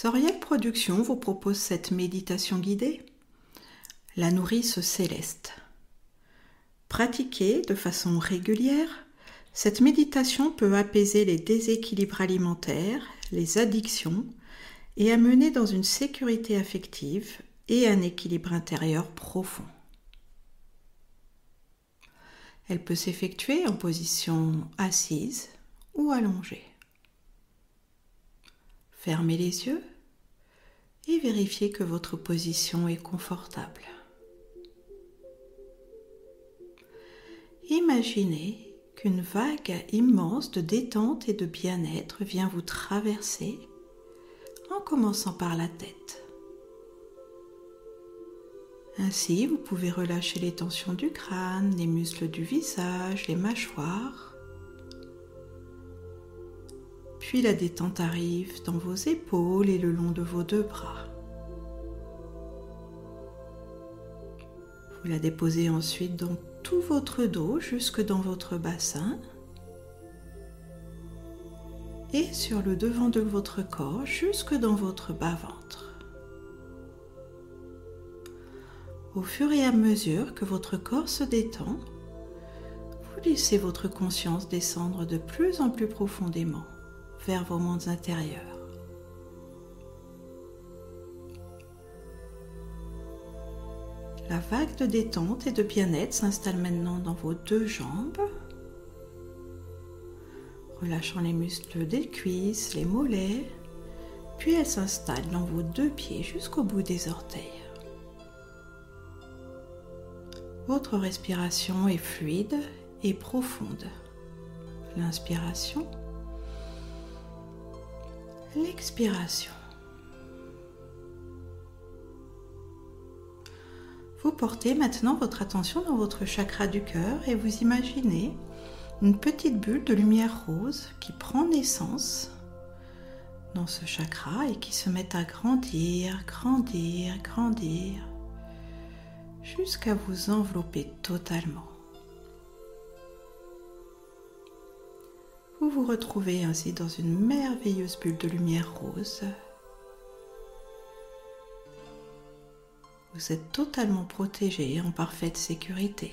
Soriel Productions vous propose cette méditation guidée, la nourrice céleste. Pratiquée de façon régulière, cette méditation peut apaiser les déséquilibres alimentaires, les addictions et amener dans une sécurité affective et un équilibre intérieur profond. Elle peut s'effectuer en position assise ou allongée. Fermez les yeux et vérifiez que votre position est confortable. Imaginez qu'une vague immense de détente et de bien-être vient vous traverser en commençant par la tête. Ainsi, vous pouvez relâcher les tensions du crâne, les muscles du visage, les mâchoires. Puis la détente arrive dans vos épaules et le long de vos deux bras. Vous la déposez ensuite dans tout votre dos jusque dans votre bassin et sur le devant de votre corps jusque dans votre bas-ventre. Au fur et à mesure que votre corps se détend, vous laissez votre conscience descendre de plus en plus profondément vers vos mondes intérieurs. La vague de détente et de bien-être s'installe maintenant dans vos deux jambes, relâchant les muscles des cuisses, les mollets, puis elle s'installe dans vos deux pieds jusqu'au bout des orteils. Votre respiration est fluide et profonde. L'inspiration, l'expiration. Vous portez maintenant votre attention dans votre chakra du cœur et vous imaginez une petite bulle de lumière rose qui prend naissance dans ce chakra et qui se met à grandir, grandir, grandir jusqu'à vous envelopper totalement. Vous vous retrouvez ainsi dans une merveilleuse bulle de lumière rose. Vous êtes totalement protégé en parfaite sécurité.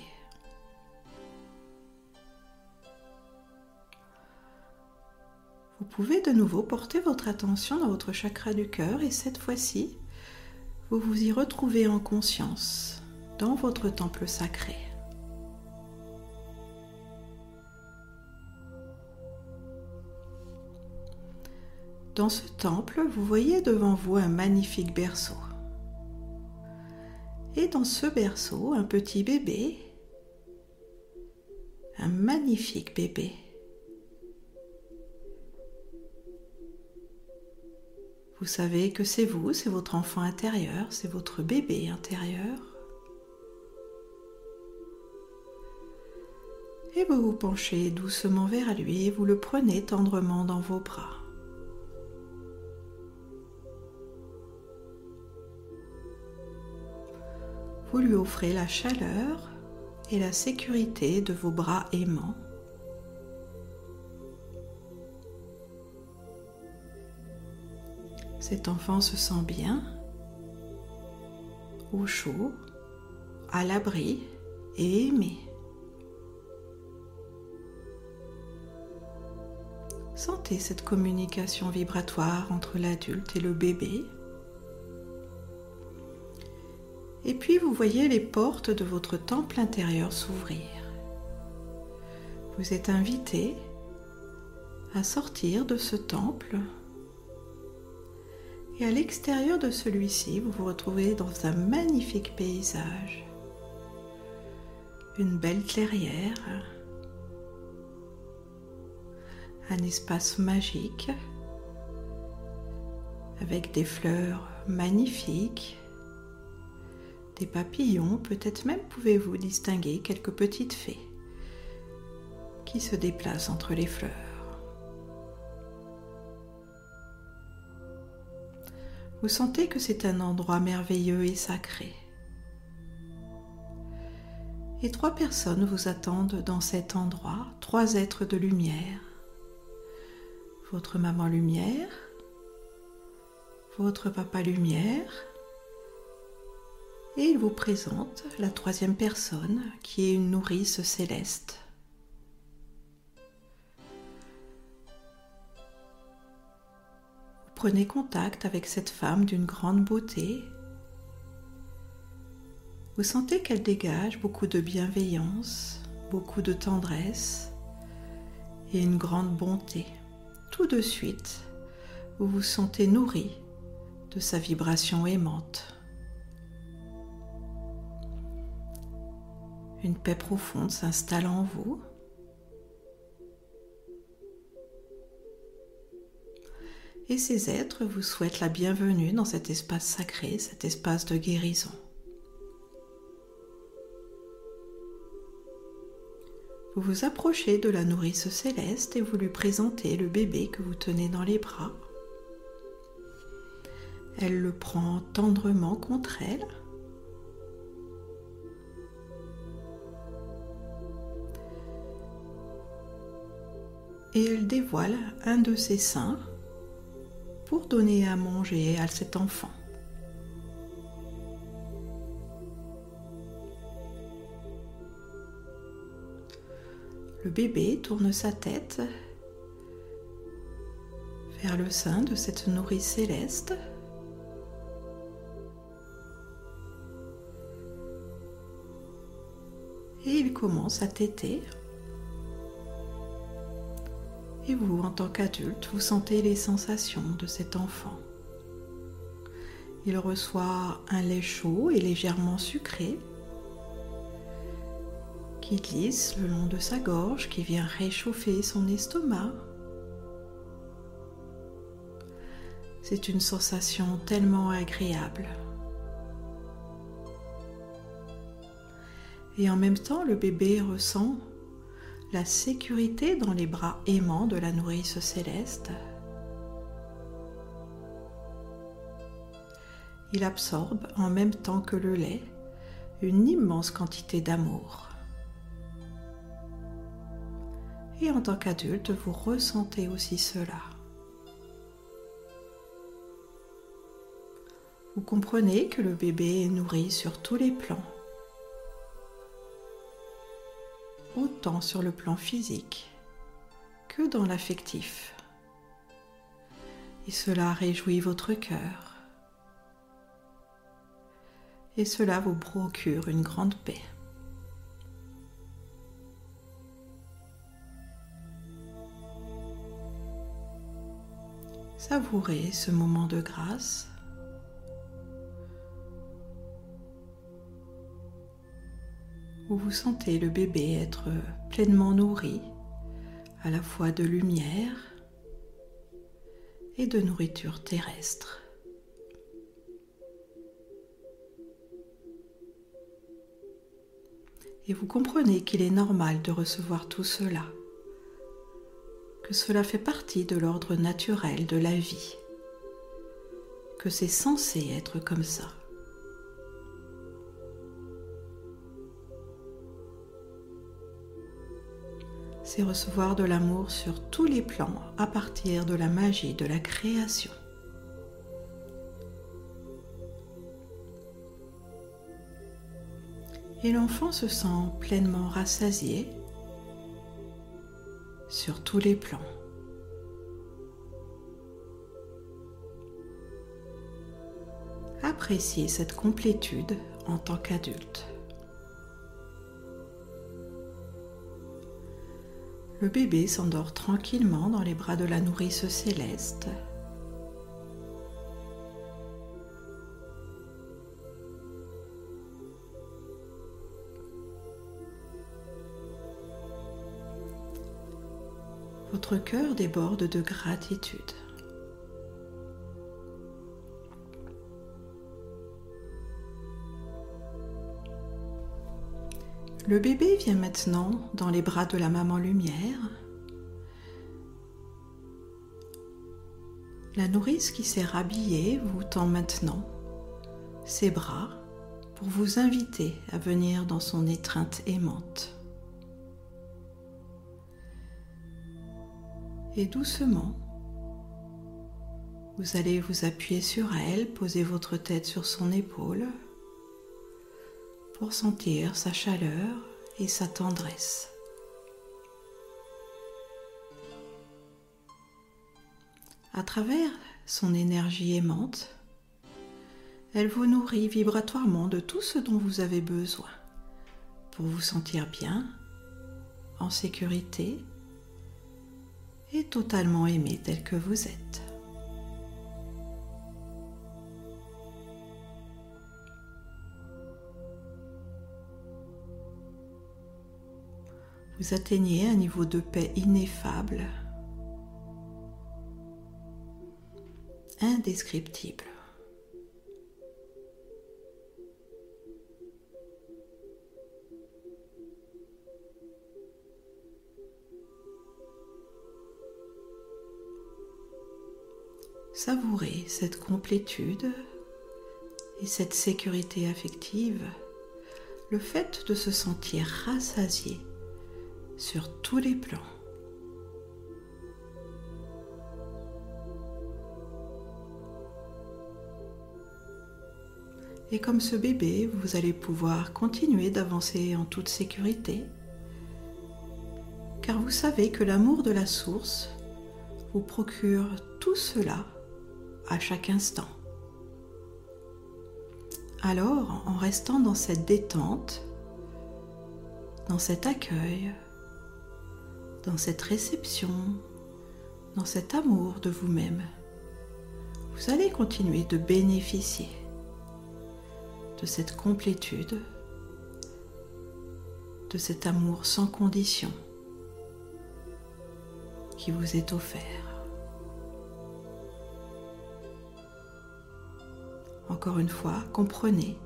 Vous pouvez de nouveau porter votre attention dans votre chakra du cœur et cette fois-ci, vous vous y retrouvez en conscience dans votre temple sacré. Dans ce temple, vous voyez devant vous un magnifique berceau. Et dans ce berceau, un petit bébé, un magnifique bébé. Vous savez que c'est vous, c'est votre enfant intérieur, c'est votre bébé intérieur. et vous vous penchez doucement vers lui et vous le prenez tendrement dans vos bras. Vous lui offrez la chaleur et la sécurité de vos bras aimants. Cet enfant se sent bien, au chaud, à l'abri et aimé. Sentez cette communication vibratoire entre l'adulte et le bébé. Et puis vous voyez les portes de votre temple intérieur s'ouvrir. Vous êtes invité à sortir de ce temple. Et à l'extérieur de celui-ci, vous vous retrouvez dans un magnifique paysage. Une belle clairière, un espace magique avec des fleurs magnifiques, des papillons, peut-être même pouvez-vous distinguer quelques petites fées qui se déplacent entre les fleurs. Vous sentez que c'est un endroit merveilleux et sacré. Et trois personnes vous attendent dans cet endroit, trois êtres de lumière votre maman lumière, votre papa lumière et il vous présente la troisième personne qui est une nourrice céleste. Vous prenez contact avec cette femme d'une grande beauté. Vous sentez qu'elle dégage beaucoup de bienveillance, beaucoup de tendresse et une grande bonté. Tout de suite, vous vous sentez nourri de sa vibration aimante. Une paix profonde s'installe en vous. Et ces êtres vous souhaitent la bienvenue dans cet espace sacré, cet espace de guérison. Vous vous approchez de la nourrice céleste et vous lui présentez le bébé que vous tenez dans les bras. Elle le prend tendrement contre elle. Dévoile un de ses seins pour donner à manger à cet enfant. Le bébé tourne sa tête vers le sein de cette nourrice céleste et il commence à téter. Et vous, en tant qu'adulte, vous sentez les sensations de cet enfant. Il reçoit un lait chaud et légèrement sucré qui glisse le long de sa gorge, qui vient réchauffer son estomac. C'est une sensation tellement agréable. Et en même temps, le bébé ressent la sécurité dans les bras aimants de la nourrice céleste. Il absorbe en même temps que le lait une immense quantité d'amour. Et en tant qu'adulte, vous ressentez aussi cela. Vous comprenez que le bébé est nourri sur tous les plans sur le plan physique que dans l'affectif. Et cela réjouit votre cœur. Et cela vous procure une grande paix. Savourez ce moment de grâce où vous sentez le bébé être pleinement nourri à la fois de lumière et de nourriture terrestre. Et vous comprenez qu'il est normal de recevoir tout cela, que cela fait partie de l'ordre naturel de la vie, que c'est censé être comme ça. C'est recevoir de l'amour sur tous les plans à partir de la magie de la création. Et l'enfant se sent pleinement rassasié sur tous les plans. Appréciez cette complétude en tant qu'adulte. Le bébé s'endort tranquillement dans les bras de la nourrice céleste. Votre cœur déborde de gratitude. Le bébé vient maintenant dans les bras de la maman lumière. La nourrice qui s'est rhabillée vous tend maintenant ses bras pour vous inviter à venir dans son étreinte aimante. Et doucement, Vous allez vous appuyer sur elle, poser votre tête sur son épaule pour sentir sa chaleur et sa tendresse. À travers son énergie aimante, elle vous nourrit vibratoirement de tout ce dont vous avez besoin pour vous sentir bien, en sécurité et totalement aimé tel que vous êtes. Vous atteignez un niveau de paix ineffable, indescriptible. Savourez cette complétude et cette sécurité affective, le fait de se sentir rassasié sur tous les plans. Et comme ce bébé, vous allez pouvoir continuer d'avancer en toute sécurité, car vous savez que l'amour de la source vous procure tout cela à chaque instant. Alors, en restant dans cette détente, dans cet accueil, dans cette réception, dans cet amour de vous-même, vous allez continuer de bénéficier de cette complétude, de cet amour sans condition qui vous est offert. Encore une fois, comprenez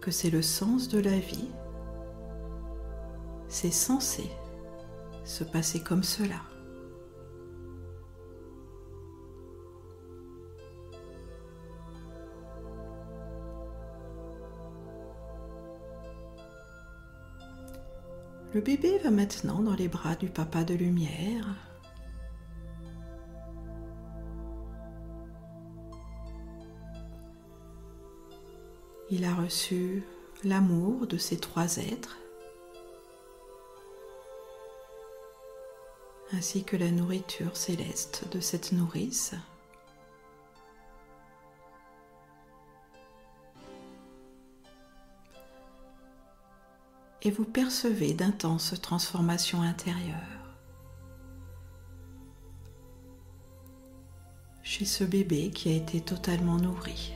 que c'est le sens de la vie c'est censé se passer comme cela. Le bébé va maintenant dans les bras du papa de lumière. Il a reçu l'amour de ces trois êtres ainsi que la nourriture céleste de cette nourrice. Et vous percevez d'intenses transformations intérieures. chez ce bébé qui a été totalement nourri.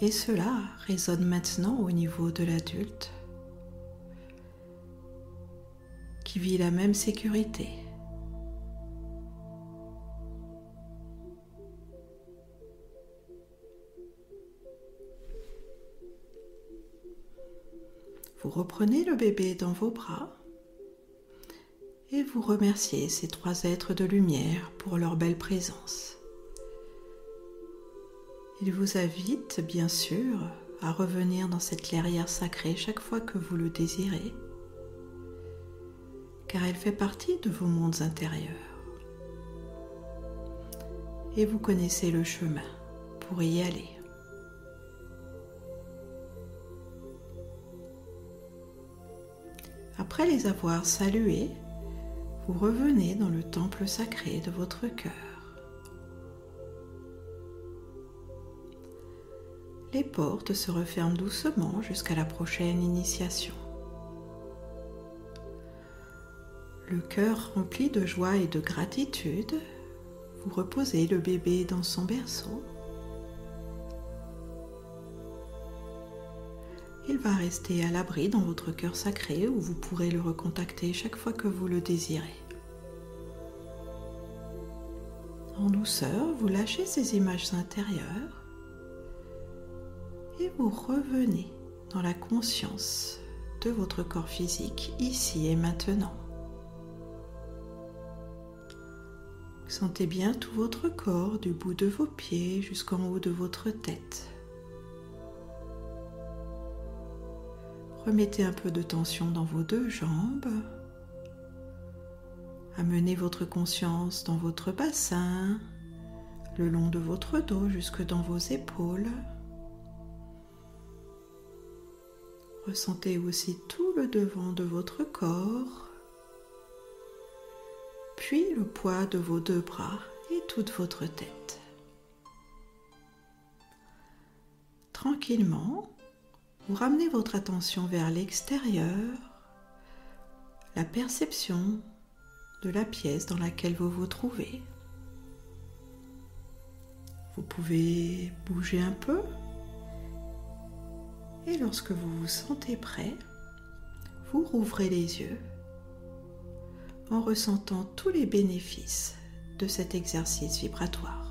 Et cela résonne maintenant au niveau de l'adulte vit la même sécurité. Vous reprenez le bébé dans vos bras et vous remerciez ces trois êtres de lumière pour leur belle présence. Ils vous invitent bien sûr à revenir dans cette clairière sacrée chaque fois que vous le désirez car elle fait partie de vos mondes intérieurs. Et vous connaissez le chemin pour y aller. Après les avoir salués, vous revenez dans le temple sacré de votre cœur. Les portes se referment doucement jusqu'à la prochaine initiation. Le cœur rempli de joie et de gratitude, vous reposez le bébé dans son berceau. Il va rester à l'abri dans votre cœur sacré où vous pourrez le recontacter chaque fois que vous le désirez. En douceur, vous lâchez ces images intérieures et vous revenez dans la conscience de votre corps physique ici et maintenant. Sentez bien tout votre corps du bout de vos pieds jusqu'en haut de votre tête. Remettez un peu de tension dans vos deux jambes. Amenez votre conscience dans votre bassin, le long de votre dos jusque dans vos épaules. Ressentez aussi tout le devant de votre corps, puis le poids de vos deux bras et toute votre tête. Tranquillement, vous ramenez votre attention vers l'extérieur, la perception de la pièce dans laquelle vous vous trouvez. Vous pouvez bouger un peu et lorsque vous vous sentez prêt, vous rouvrez les yeux en ressentant tous les bénéfices de cet exercice vibratoire.